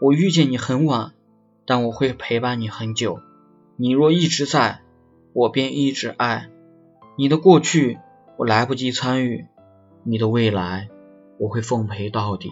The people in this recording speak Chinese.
我遇见你很晚但我会陪伴你很久。你若一直在我便一直爱。你的过去我来不及参与。你的未来我会奉陪到底。